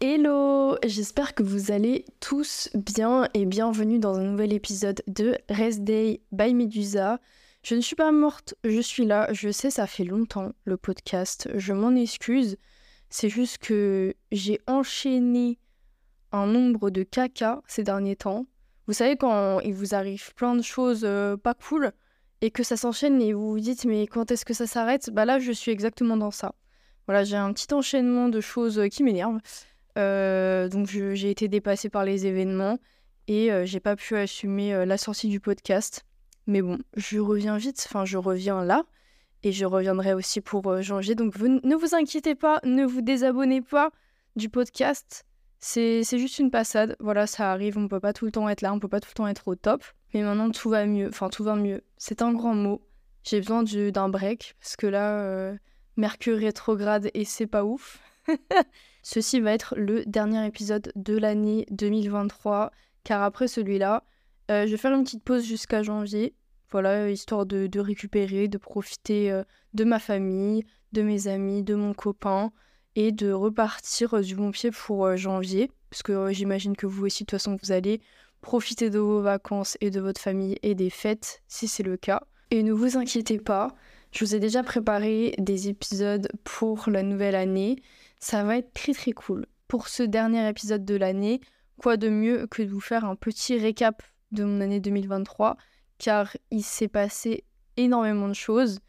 Hello, j'espère que vous allez tous bien et bienvenue dans un nouvel épisode de Rest Day by Medusa. Je ne suis pas morte, je suis là, je sais ça fait longtemps le podcast, je m'en excuse. C'est juste que j'ai enchaîné un nombre de caca ces derniers temps. Vous savez quand il vous arrive plein de choses euh, pas cool et que ça s'enchaîne et vous vous dites mais quand est-ce que ça s'arrête? Bah là je suis exactement dans ça. Voilà, j'ai un petit enchaînement de choses qui m'énervent. Euh, donc j'ai été dépassée par les événements et euh, j'ai pas pu assumer euh, la sortie du podcast. Mais bon, je reviens vite, enfin je reviens là et je reviendrai aussi pour janvier. Donc ne vous inquiétez pas, ne vous désabonnez pas du podcast. C'est juste une passade. Voilà, ça arrive, on peut pas tout le temps être là, on peut pas tout le temps être au top. Mais maintenant tout va mieux, enfin tout va mieux. C'est un grand mot. J'ai besoin d'un break parce que là, Mercure rétrograde et c'est pas ouf. Ceci va être le dernier épisode de l'année 2023, car après celui-là, euh, je vais faire une petite pause jusqu'à janvier. Voilà, histoire de, récupérer, de profiter euh, de ma famille, de mes amis, de mon copain, et de repartir euh, du bon pied pour janvier. Parce que j'imagine que vous aussi, de toute façon, vous allez profiter de vos vacances et de votre famille et des fêtes, si c'est le cas. Et ne vous inquiétez pas, je vous ai déjà préparé des épisodes pour la nouvelle année. Ça va être très très cool. Pour ce dernier épisode de l'année, quoi de mieux que de vous faire un petit récap de mon année 2023, car il s'est passé énormément de choses.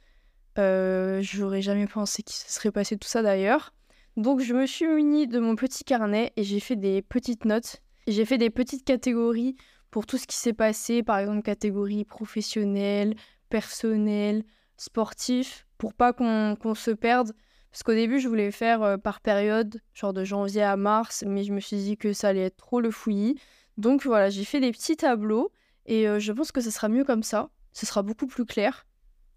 Euh, J'aurais jamais pensé qu'il se serait passé tout ça d'ailleurs. Donc je me suis munie de mon petit carnet et j'ai fait des petites notes. J'ai fait des petites catégories pour tout ce qui s'est passé, par exemple catégorie professionnelle, personnelle, sportif, pour pas qu'on se perde. Parce qu'au début, je voulais faire euh, par période, genre de janvier à mars, mais je me suis dit que ça allait être trop le fouillis. Donc voilà, j'ai fait des petits tableaux et euh, je pense que ce sera mieux comme ça. Ce sera beaucoup plus clair.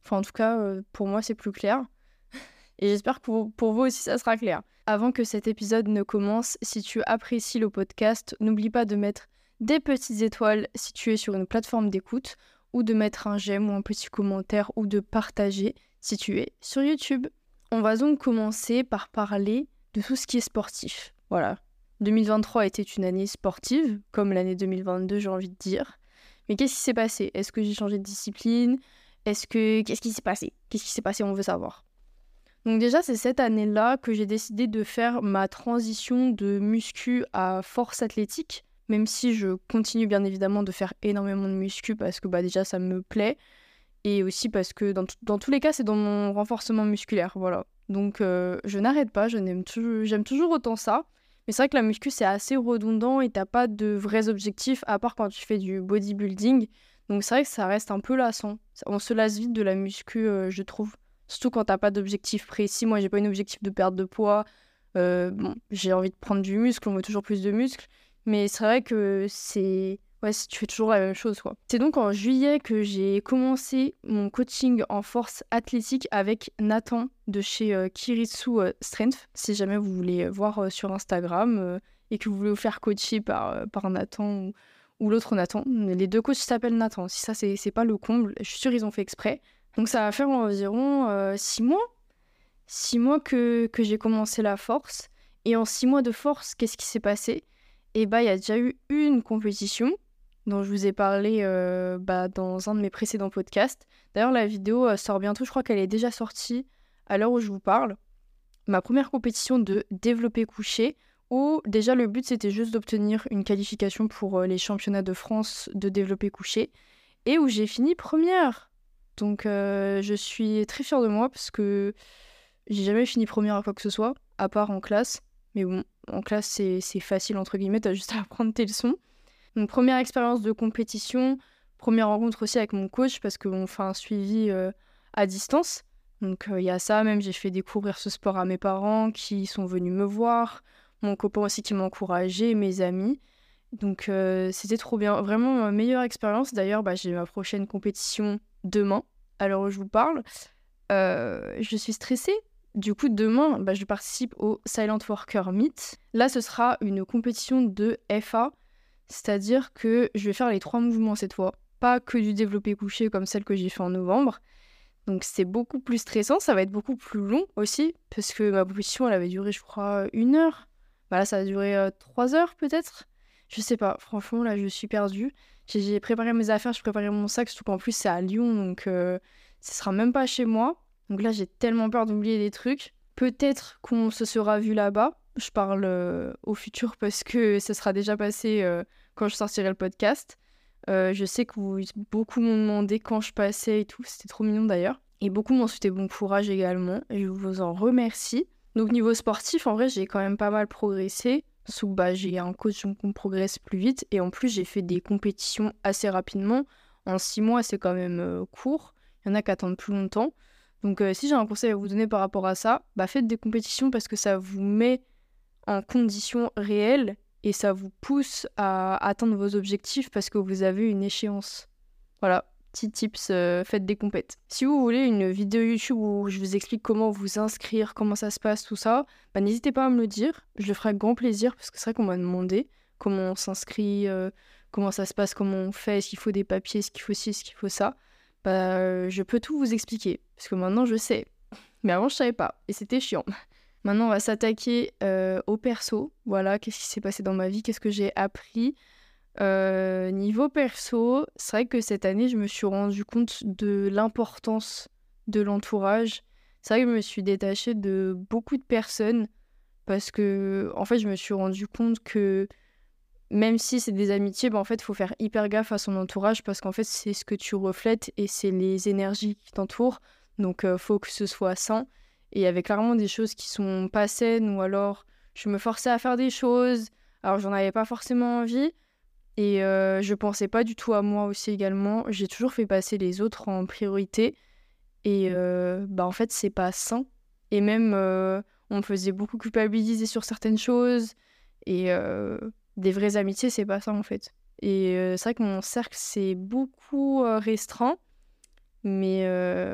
Enfin, en tout cas, euh, pour moi, c'est plus clair. et j'espère que pour, vous aussi, ça sera clair. Avant que cet épisode ne commence, si tu apprécies le podcast, n'oublie pas de mettre des petites étoiles si tu es sur une plateforme d'écoute, ou de mettre un j'aime ou un petit commentaire, ou de partager si tu es sur YouTube. On va donc commencer par parler de tout ce qui est sportif. Voilà. 2023 était une année sportive, comme l'année 2022, j'ai envie de dire. Mais qu'est-ce qui s'est passé? Est-ce que j'ai changé de discipline? Est-ce que qu'est-ce qui s'est passé? Qu'est-ce qui s'est passé? On veut savoir. Donc déjà, c'est cette année-là que j'ai décidé de faire ma transition de muscu à force athlétique, même si je continue bien évidemment de faire énormément de muscu parce que bah déjà ça me plaît et aussi parce que dans, dans tous les cas, c'est dans mon renforcement musculaire. Voilà. Donc euh, je n'arrête pas, j'aime toujours, toujours autant ça. Mais c'est vrai que la muscu, c'est assez redondant et t'as pas de vrais objectifs à part quand tu fais du bodybuilding. Donc c'est vrai que ça reste un peu lassant. On se lasse vite de la muscu, euh, je trouve. Surtout quand t'as pas d'objectif précis. Moi, j'ai pas un objectif de perte de poids. Euh, j'ai envie de prendre du muscle, on veut toujours plus de muscle. Mais c'est vrai que c'est Ouais, tu fais toujours la même chose. C'est donc en juillet que j'ai commencé mon coaching en force athlétique avec Nathan de chez euh, Kiritsu euh, Strength. Si jamais vous voulez voir euh, sur Instagram et que vous voulez vous faire coacher par, par Nathan ou, l'autre Nathan. Les deux coachs s'appellent Nathan. Si ça, c'est pas le comble, je suis sûre ils ont fait exprès. Donc ça va faire environ six mois. Six mois que, que j'ai commencé la force. Et en six mois de force, qu'est-ce qui s'est passé? Eh bah, il y a déjà eu une compétition dont je vous ai parlé euh, bah, dans un de mes précédents podcasts. D'ailleurs, la vidéo euh, sort bientôt, je crois qu'elle est déjà sortie à l'heure où je vous parle. Ma première compétition de développer couché, où déjà le but c'était juste d'obtenir une qualification pour euh, les championnats de France de développer couché, et où j'ai fini première. Donc je suis très fière de moi parce que j'ai jamais fini première à quoi que ce soit, à part en classe. Mais bon, en classe c'est facile entre guillemets, t'as juste à apprendre tes leçons. Donc première expérience de compétition, première rencontre aussi avec mon coach parce qu'on fait un suivi euh, à distance. Donc euh, il y a ça, même j'ai fait découvrir ce sport à mes parents qui sont venus me voir, mon copain aussi qui m'a encouragé, mes amis. Donc euh, c'était trop bien, vraiment meilleure expérience. D'ailleurs, bah, j'ai ma prochaine compétition demain, à l'heure où je vous parle. je suis stressée. Du coup, demain, bah, je participe au Silent Worker Meet. Là, ce sera une compétition de FA, c'est-à-dire que je vais faire les trois mouvements cette fois, pas que du développé couché comme celle que j'ai fait en novembre. Donc c'est beaucoup plus stressant, ça va être beaucoup plus long aussi, parce que ma position elle avait duré je crois une heure. Voilà, ça a duré 3 heures peut-être. Je sais pas, franchement, là, je suis perdue. J'ai préparé mes affaires, je préparé mon sac, surtout qu'en plus, c'est à Lyon, donc ce sera même pas chez moi. Donc là, j'ai tellement peur d'oublier des trucs. Peut-être qu'on se sera vu là-bas. Je parle au futur parce que ça sera déjà passé quand je sortirai le podcast. je sais que beaucoup m'ont demandé quand je passais et tout. C'était trop mignon d'ailleurs. Et beaucoup m'ont souhaité bon courage également. Et je vous en remercie. Donc niveau sportif, en vrai, j'ai quand même pas mal progressé. Sous bah, j'ai un coach donc on progresse plus vite. Et en plus, j'ai fait des compétitions assez rapidement. En six mois, c'est quand même euh, court. Il y en a qui attendent plus longtemps. Donc euh, si j'ai un conseil à vous donner par rapport à ça, bah, faites des compétitions parce que ça vous met en conditions réelles et ça vous pousse à atteindre vos objectifs parce que vous avez une échéance. Voilà, Petit tips, euh, faites des compètes. Si vous voulez une vidéo YouTube où je vous explique comment vous inscrire, comment ça se passe, tout ça, bah, n'hésitez pas à me le dire. Je le ferai avec grand plaisir parce que c'est vrai qu'on m'a demandé comment on s'inscrit, euh, comment ça se passe, comment on fait, est-ce qu'il faut des papiers, est-ce qu'il faut ci, est-ce qu'il faut ça. Bah, je peux tout vous expliquer parce que maintenant je sais. Mais avant je savais pas et c'était chiant. Maintenant on va s'attaquer euh, au perso. Voilà, qu'est-ce qui s'est passé dans ma vie, qu'est-ce que j'ai appris. Euh, niveau perso, c'est vrai que cette année, je me suis rendu compte de l'importance de l'entourage. C'est vrai que je me suis détachée de beaucoup de personnes parce que, en fait, je me suis rendu compte que même si c'est des amitiés, ben, en fait, il faut faire hyper gaffe à son entourage parce qu'en fait, c'est ce que tu reflètes et c'est les énergies qui t'entourent. Donc, euh, faut que ce soit sain. Et il y avait clairement des choses qui sont pas saines ou alors je me forçais à faire des choses. Alors, j'en avais pas forcément envie. Et euh, je pensais pas du tout à moi aussi également. J'ai toujours fait passer les autres en priorité. Et euh, bah en fait, c'est pas sain. Et même, euh, on me faisait beaucoup culpabiliser sur certaines choses. Et des vraies amitiés, c'est pas ça en fait. Et c'est vrai que mon cercle, c'est beaucoup restreint. Mais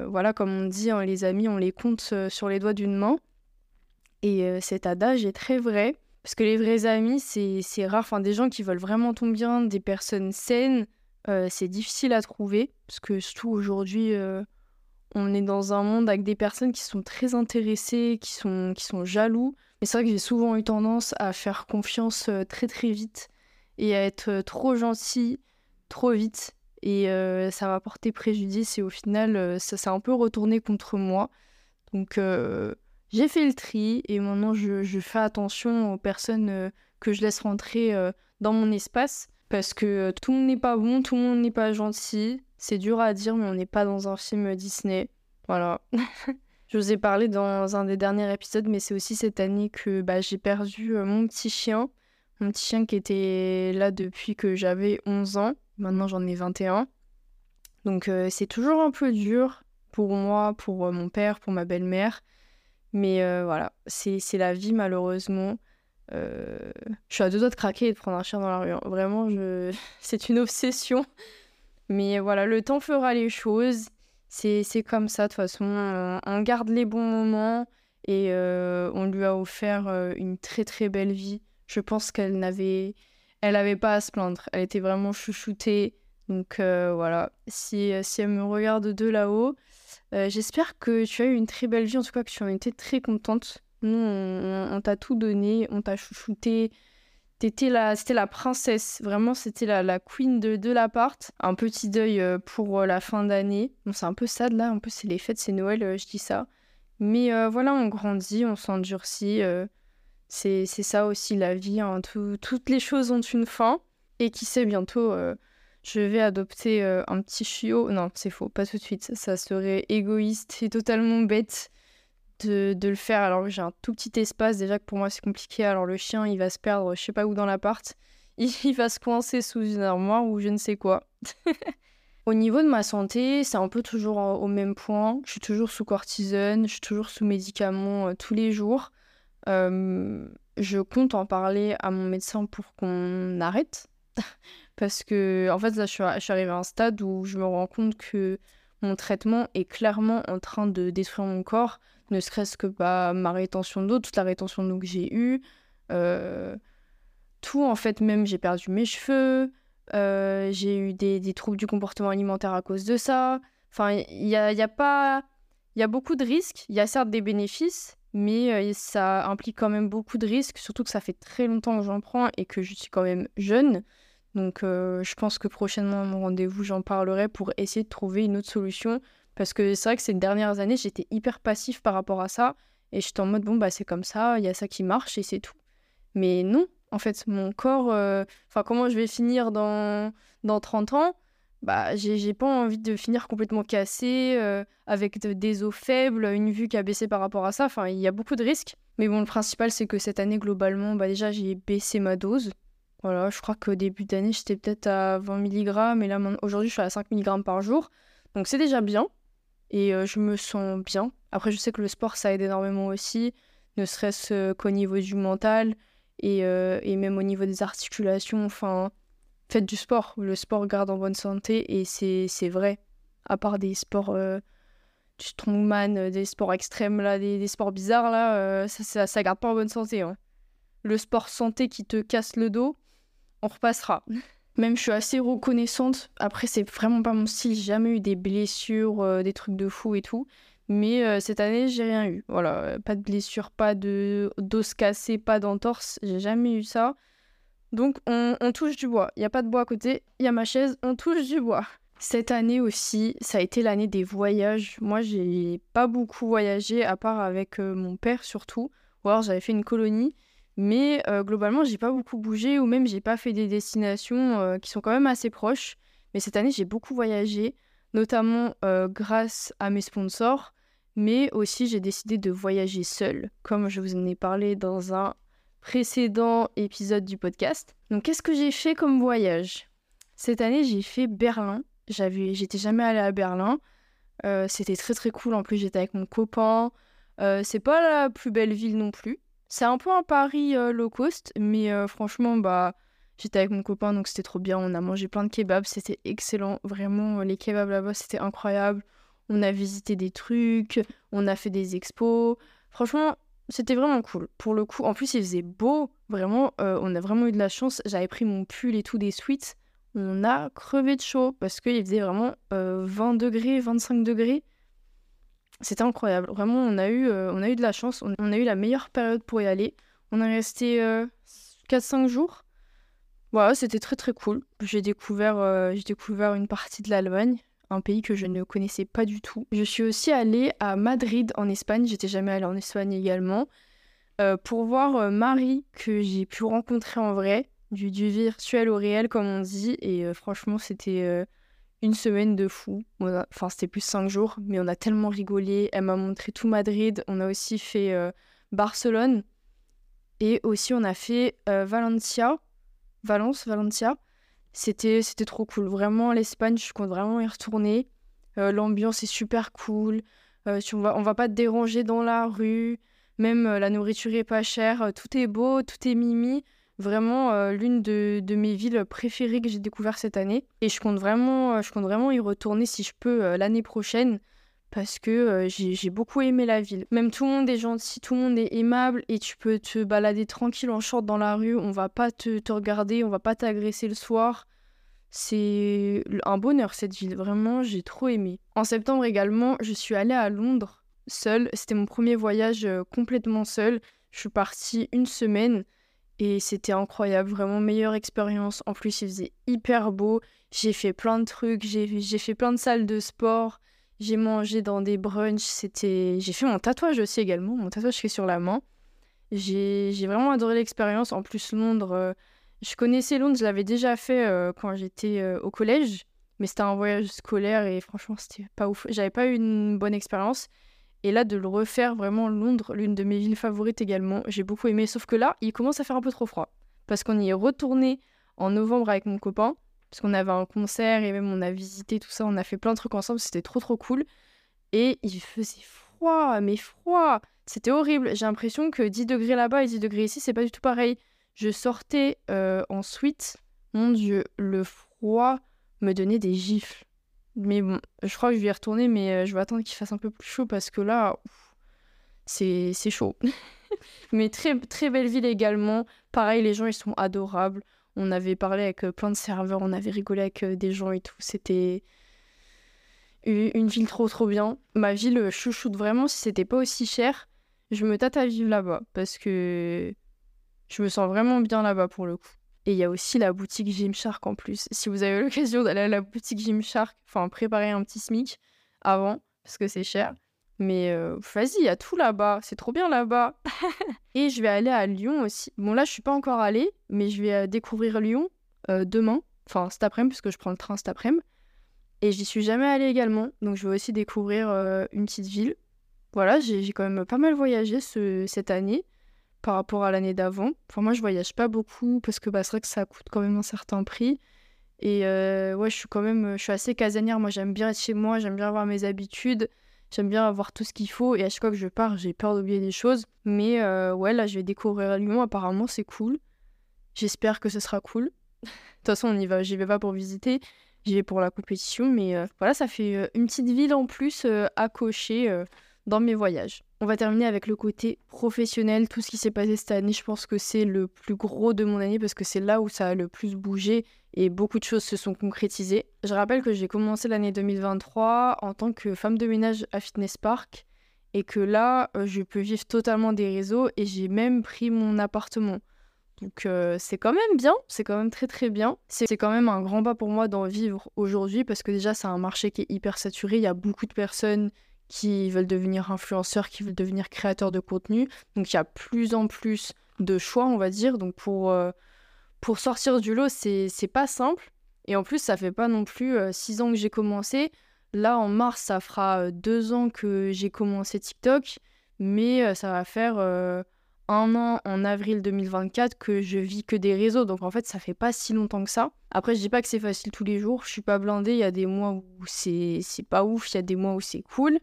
voilà, comme on dit, hein, les amis, on les compte sur les doigts d'une main. Et cet adage est très vrai. Parce que les vrais amis, c'est rare. Enfin, des gens qui veulent vraiment ton bien, des personnes saines, euh, c'est difficile à trouver. Parce que surtout aujourd'hui, euh, on est dans un monde avec des personnes qui sont très intéressées, qui sont, qui sont jaloux. Mais c'est vrai que j'ai souvent eu tendance à faire confiance euh, très très vite et à être trop gentil trop vite. Et ça m'a porté préjudice et au final, ça s'est un peu retourné contre moi. Donc j'ai fait le tri et maintenant je, fais attention aux personnes euh, que je laisse rentrer euh, dans mon espace parce que euh, tout le monde n'est pas bon, tout le monde n'est pas gentil. C'est dur à dire, mais on n'est pas dans un film Disney. Voilà. je vous ai parlé dans un des derniers épisodes, mais c'est aussi cette année que bah, j'ai perdu mon petit chien. Mon petit chien qui était là depuis que j'avais 11 ans. Maintenant j'en ai 21. Donc c'est toujours un peu dur pour moi, pour mon père, pour ma belle-mère. Mais euh, voilà, c'est la vie malheureusement. Euh, je suis à deux doigts de craquer et de prendre un chien dans la rue. Hein. Vraiment, c'est une obsession. Mais voilà, le temps fera les choses. C'est comme ça, de toute façon. On, garde les bons moments et euh, on lui a offert une très très belle vie. Je pense qu'elle n'avait elle pas à se plaindre. Elle était vraiment chouchoutée. Donc voilà, si, si elle me regarde de là-haut, euh, j'espère que tu as eu une très belle vie, en tout cas que tu en étais très contente. Nous, on, t'a tout donné, on t'a chouchouté. T'étais la, c'était la princesse, vraiment, c'était la, la queen de, de l'appart. Un petit deuil euh, pour euh, la fin d'année. C'est un peu sad là, un peu c'est les fêtes, c'est Noël, je dis ça. Mais voilà, on grandit, on s'endurcit. C'est, ça aussi la vie. Hein. toutes les choses ont une fin. Et qui sait, bientôt, je vais adopter euh, un petit chiot. Non, c'est faux, pas tout de suite. Ça serait égoïste et totalement bête de, le faire alors que j'ai un tout petit espace. Déjà que pour moi c'est compliqué. Alors le chien il va se perdre, je sais pas où dans l'appart. Il, va se coincer sous une armoire ou je ne sais quoi. Au niveau de ma santé, c'est un peu toujours au même point. Je suis toujours sous cortisone, je suis toujours sous médicaments euh, tous les jours. Euh, je compte en parler à mon médecin pour qu'on arrête parce que, en fait, là, je suis, arrivée à un stade où je me rends compte que mon traitement est clairement en train de détruire mon corps, ne serait-ce que pas ma rétention d'eau, toute la rétention d'eau que j'ai eue. Euh, tout, en fait, même j'ai perdu mes cheveux, euh, j'ai eu des, troubles du comportement alimentaire à cause de ça. Enfin, il y a, y a pas. Il y a beaucoup de risques, il y a certes des bénéfices, mais ça implique quand même beaucoup de risques, surtout que ça fait très longtemps que j'en prends et que je suis quand même jeune. Donc je pense que prochainement à mon rendez-vous, j'en parlerai pour essayer de trouver une autre solution. Parce que c'est vrai que ces dernières années, j'étais hyper passif par rapport à ça. Et j'étais en mode, bon, bah c'est comme ça, il y a ça qui marche et c'est tout. Mais non, en fait, mon corps, enfin, comment je vais finir dans, dans 30 ans? Bah, j'ai pas envie de finir complètement cassé, euh, avec des os faibles, une vue qui a baissé par rapport à ça. Enfin, il y a beaucoup de risques. Mais bon, le principal, c'est que cette année, globalement, bah, déjà, j'ai baissé ma dose. Voilà, je crois qu'au début d'année, j'étais peut-être à 20 mg, et là, aujourd'hui, je suis à 5 mg par jour. Donc, c'est déjà bien. Et euh, je me sens bien. Après, je sais que le sport, ça aide énormément aussi, ne serait-ce euh, qu'au niveau du mental et, et même au niveau des articulations. Enfin, faites du sport. Le sport garde en bonne santé et c'est vrai. À part des sports euh, du strongman, euh, des sports extrêmes, là, des, sports bizarres, là, euh, ça, ça, garde pas en bonne santé. Hein. Le sport santé qui te casse le dos, on repassera. Même je suis assez reconnaissante. Après, c'est vraiment pas mon style. J'ai jamais eu des blessures, des trucs de fou et tout. Mais cette année, j'ai rien eu. Voilà, pas de blessures, pas de d'os cassé, pas d'entorse. J'ai jamais eu ça. Donc on, touche du bois. Il n'y a pas de bois à côté, il y a ma chaise, on touche du bois. Cette année aussi, ça a été l'année des voyages. Moi, j'ai pas beaucoup voyagé, à part avec euh, mon père surtout. Ou alors j'avais fait une colonie. Mais euh, globalement, j'ai pas beaucoup bougé, ou même j'ai pas fait des destinations euh, qui sont quand même assez proches. Mais cette année, j'ai beaucoup voyagé, notamment grâce à mes sponsors. Mais aussi, j'ai décidé de voyager seule, comme je vous en ai parlé dans un précédent épisode du podcast. Donc, qu'est-ce que j'ai fait comme voyage? Cette année, j'ai fait Berlin. J'avais, j'étais jamais allée à Berlin. Euh, c'était très très cool. En plus, j'étais avec mon copain. Euh, c'est pas la plus belle ville non plus. C'est un peu un Paris euh, low cost, mais franchement, bah, j'étais avec mon copain, donc c'était trop bien. On a mangé plein de kebabs, c'était excellent. Vraiment, les kebabs là-bas, c'était incroyable. On a visité des trucs, on a fait des expos. Franchement, c'était vraiment cool. Pour le coup, en plus, il faisait beau. Vraiment, euh, on a vraiment eu de la chance. J'avais pris mon pull et tout des suites. On a crevé de chaud parce qu'il faisait vraiment 20 euh, degrés, 25 degrés. C'était incroyable. Vraiment, on a, eu, euh, on a eu de la chance. On, a eu la meilleure période pour y aller. On est resté 4-5 jours. Voilà, c'était très très cool. J'ai découvert, j'ai découvert une partie de l'Allemagne un pays que je ne connaissais pas du tout. Je suis aussi allée à Madrid en Espagne, j'étais jamais allée en Espagne également, euh, pour voir euh, Marie que j'ai pu rencontrer en vrai, du, virtuel au réel comme on dit, et euh, franchement c'était une semaine de fou. Enfin c'était plus cinq jours, mais on a tellement rigolé, elle m'a montré tout Madrid, on a aussi fait Barcelone, et aussi on a fait Valencia, Valence, Valencia. C'était, c'était trop cool. Vraiment, l'Espagne, je compte vraiment y retourner. Euh, l'ambiance est super cool. Euh, on va, on va pas te déranger dans la rue. Même euh, la nourriture est pas chère. Tout est beau, tout est mimi. Vraiment l'une de, de, mes villes préférées que j'ai découvert cette année. Et je compte vraiment, je compte vraiment y retourner si je peux l'année prochaine parce que j'ai beaucoup aimé la ville. Même tout le monde est gentil, tout le monde est aimable et tu peux te balader tranquille en short dans la rue, on va pas te, te regarder, on va pas t'agresser le soir. C'est un bonheur cette ville, vraiment j'ai trop aimé. En septembre également, je suis allée à Londres seule, c'était mon premier voyage complètement seul. Je suis partie une semaine et c'était incroyable, vraiment meilleure expérience. En plus, il faisait hyper beau, j'ai fait plein de trucs, j'ai fait plein de salles de sport. J'ai mangé dans des brunchs. C'était... J'ai fait mon tatouage aussi également, mon tatouage est sur la main. J'ai, j'ai vraiment adoré l'expérience. En plus, Londres, euh, je connaissais Londres, je l'avais déjà fait euh, quand j'étais euh, au collège, mais c'était un voyage scolaire et franchement, c'était pas ouf. J'avais pas eu une bonne expérience. Et là, de le refaire, vraiment, Londres, l'une de mes villes favorites également, j'ai beaucoup aimé. Sauf que là, il commence à faire un peu trop froid. Parce qu'on y est retourné en novembre avec mon copain parce qu'on avait un concert et même on a visité tout ça, on a fait plein de trucs ensemble, c'était trop trop cool. Et il faisait froid, mais froid. C'était horrible. J'ai l'impression que 10 degrés là-bas et 10 degrés ici, c'est pas du tout pareil. Je sortais euh, en suite, mon dieu, le froid me donnait des gifles. Mais bon, je crois que je vais y retourner, mais euh, je vais attendre qu'il fasse un peu plus chaud parce que là, c'est chaud. mais très, très belle ville également. Pareil, les gens, ils sont adorables. On avait parlé avec euh, plein de serveurs, on avait rigolé avec euh, des gens et tout. C'était une ville trop trop bien. Ma ville chouchoute vraiment, si c'était pas aussi cher, je me tâte à vivre là-bas parce que je me sens vraiment bien là-bas pour le coup. Et il y a aussi la boutique Gymshark en plus. Si vous avez l'occasion d'aller à la boutique Gymshark, enfin préparer un petit SMIC avant, parce que c'est cher. Mais euh, vas-y, il y a tout là-bas. C'est trop bien là-bas. et je vais aller à Lyon aussi. Bon, là, je suis pas encore allée, mais je vais découvrir Lyon euh, demain. Enfin, cet après-midi, parce que je prends le train cet après-midi. Et j'y suis jamais allée également. Donc, je vais aussi découvrir une petite ville. Voilà, j'ai quand même pas mal voyagé ce, cette année par rapport à l'année d'avant. Enfin, moi, je voyage pas beaucoup parce que bah, c'est vrai que ça coûte quand même un certain prix. Et ouais, je suis quand même je suis assez casanière. Moi, j'aime bien être chez moi, j'aime bien avoir mes habitudes. J'aime bien avoir tout ce qu'il faut et à chaque fois que je pars, j'ai peur d'oublier des choses. Mais euh, ouais, là, je vais découvrir Lyon. Apparemment, c'est cool. J'espère que ce sera cool. de toute façon, va. J'y vais pas pour visiter. J'y vais pour la compétition. Mais euh, voilà, ça fait euh, une petite ville en plus à cocher dans mes voyages. On va terminer avec le côté professionnel. Tout ce qui s'est passé cette année, je pense que c'est le plus gros de mon année parce que c'est là où ça a le plus bougé et beaucoup de choses se sont concrétisées. Je rappelle que j'ai commencé l'année 2023 en tant que femme de ménage à Fitness Park et que là, euh, je peux vivre totalement des réseaux et j'ai même pris mon appartement. Donc euh, c'est quand même bien, c'est quand même très très bien. C'est quand même un grand pas pour moi d'en vivre aujourd'hui parce que déjà c'est un marché qui est hyper saturé, il y a beaucoup de personnes qui veulent devenir influenceurs, qui veulent devenir créateurs de contenu. Donc il y a plus en plus de choix, on va dire. Donc pour, euh, pour sortir du lot, c'est pas simple. Et en plus, ça fait pas non plus euh, six ans que j'ai commencé. Là, en mars, ça fera euh, deux ans que j'ai commencé TikTok. Mais ça va faire un an en avril 2024 que je vis que des réseaux. Donc en fait, ça fait pas si longtemps que ça. Après, je dis pas que c'est facile tous les jours. Je suis pas blindée. Il y a des mois où c'est pas ouf. Il y a des mois où c'est cool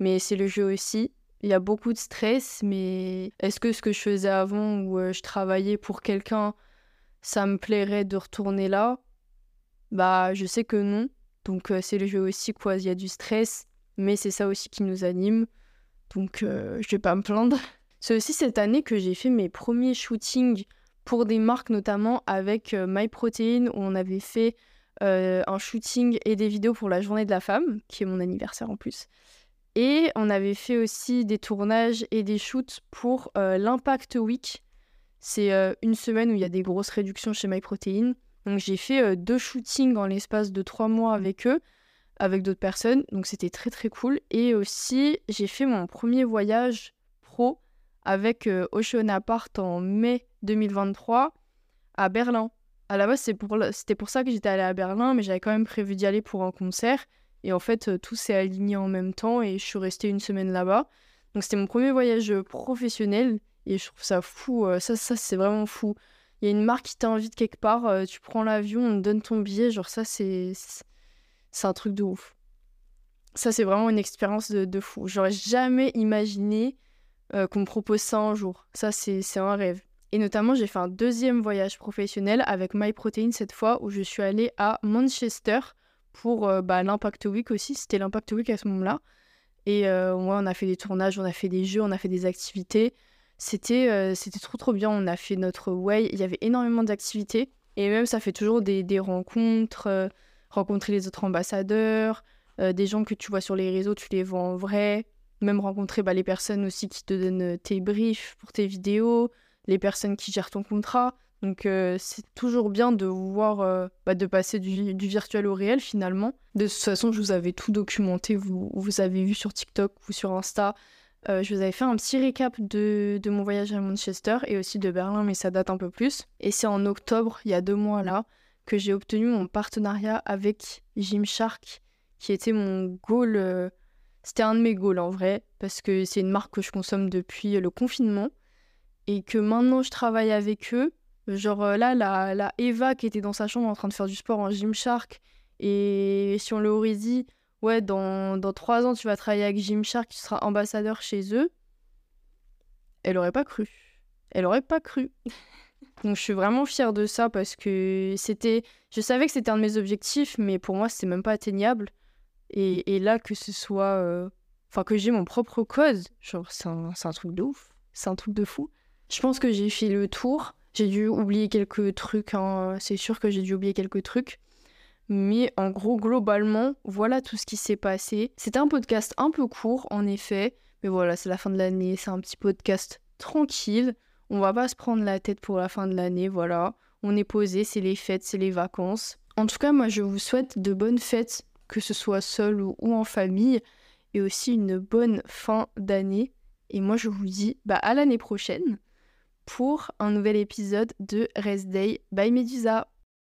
mais c'est le jeu aussi. Il y a beaucoup de stress, mais est-ce que ce que je faisais avant où euh, je travaillais pour quelqu'un, ça me plairait de retourner là? Bah, je sais que non. Donc euh, c'est le jeu aussi, quoi. Il y a du stress, mais c'est ça aussi qui nous anime. Donc euh, je vais pas me plaindre. C'est aussi cette année que j'ai fait mes premiers shootings pour des marques, notamment avec MyProtein, où on avait fait un shooting et des vidéos pour la journée de la femme, qui est mon anniversaire en plus. Et on avait fait aussi des tournages et des shoots pour euh, l'Impact Week. C'est euh, une semaine où il y a des grosses réductions chez MyProtein. Donc j'ai fait euh, deux shootings en l'espace de trois mois avec eux, avec d'autres personnes. Donc c'était très très cool. Et aussi j'ai fait mon premier voyage pro avec Ocean Apart en mai 2023 à Berlin. À la base c'était pour, pour ça que j'étais allée à Berlin, mais j'avais quand même prévu d'y aller pour un concert. Et en fait, euh, tout s'est aligné en même temps et je suis restée une semaine là-bas. Donc c'était mon premier voyage euh, professionnel et je trouve ça fou. Euh, ça, ça c'est vraiment fou. Il y a une marque qui t'invite quelque part, tu prends l'avion, on te donne ton billet. Genre ça, c'est c'est un truc de ouf. Ça, c'est vraiment une expérience de, fou. J'aurais jamais imaginé qu'on me propose ça un jour. Ça, c'est un rêve. Et notamment, j'ai fait un deuxième voyage professionnel avec MyProtein cette fois, où je suis allée à Manchester pour euh, bah, l'Impact Week aussi. C'était l'Impact Week à ce moment-là. Et euh, on a fait des tournages, on a fait des jeux, on a fait des activités. C'était euh, c'était trop trop bien. On a fait notre way. Il y avait énormément d'activités. Et même, ça fait toujours des, des rencontres, rencontrer les autres ambassadeurs, des gens que tu vois sur les réseaux, tu les vois en vrai. Même rencontrer bah, les personnes aussi qui te donnent tes briefs pour tes vidéos, les personnes qui gèrent ton contrat. Donc euh, c'est toujours bien de voir, euh, bah, de passer du, virtuel au réel finalement. De toute façon, je vous avais tout documenté, vous, vous avez vu sur TikTok ou sur Insta. Euh, je vous avais fait un petit récap de, de, mon voyage à Manchester et aussi de Berlin, mais ça date un peu plus. Et c'est en octobre, il y a deux mois là, que j'ai obtenu mon partenariat avec Gymshark, qui était mon goal. C'était un de mes goals en vrai, parce que c'est une marque que je consomme depuis le confinement. Et que maintenant je travaille avec eux, Genre euh, là, la, la, Eva qui était dans sa chambre en train de faire du sport en Gymshark, et si on lui aurait dit, ouais, dans, dans trois ans, tu vas travailler avec Gymshark, tu seras ambassadeur chez eux, elle aurait pas cru. Elle aurait pas cru. Donc je suis vraiment fière de ça parce que c'était. Je savais que c'était un de mes objectifs, mais pour moi, c'était même pas atteignable. Et, et là, que ce soit. Euh, enfin, que j'ai mon propre cause, genre, c'est un, un truc de ouf. C'est un truc de fou. Je pense que j'ai fait le tour. J'ai dû oublier quelques trucs, hein. c'est sûr que j'ai dû oublier quelques trucs. Mais en gros, globalement, voilà tout ce qui s'est passé. C'était un podcast un peu court, en effet, Mais voilà, c'est la fin de l'année, c'est un petit podcast tranquille. On va pas se prendre la tête pour la fin de l'année, voilà. On est posé, c'est les fêtes, c'est les vacances. En tout cas, moi je vous souhaite de bonnes fêtes, que ce soit seul ou, en famille, et aussi une bonne fin d'année. Et moi je vous dis bah, à l'année prochaine pour un nouvel épisode de Rest Day by Medusa.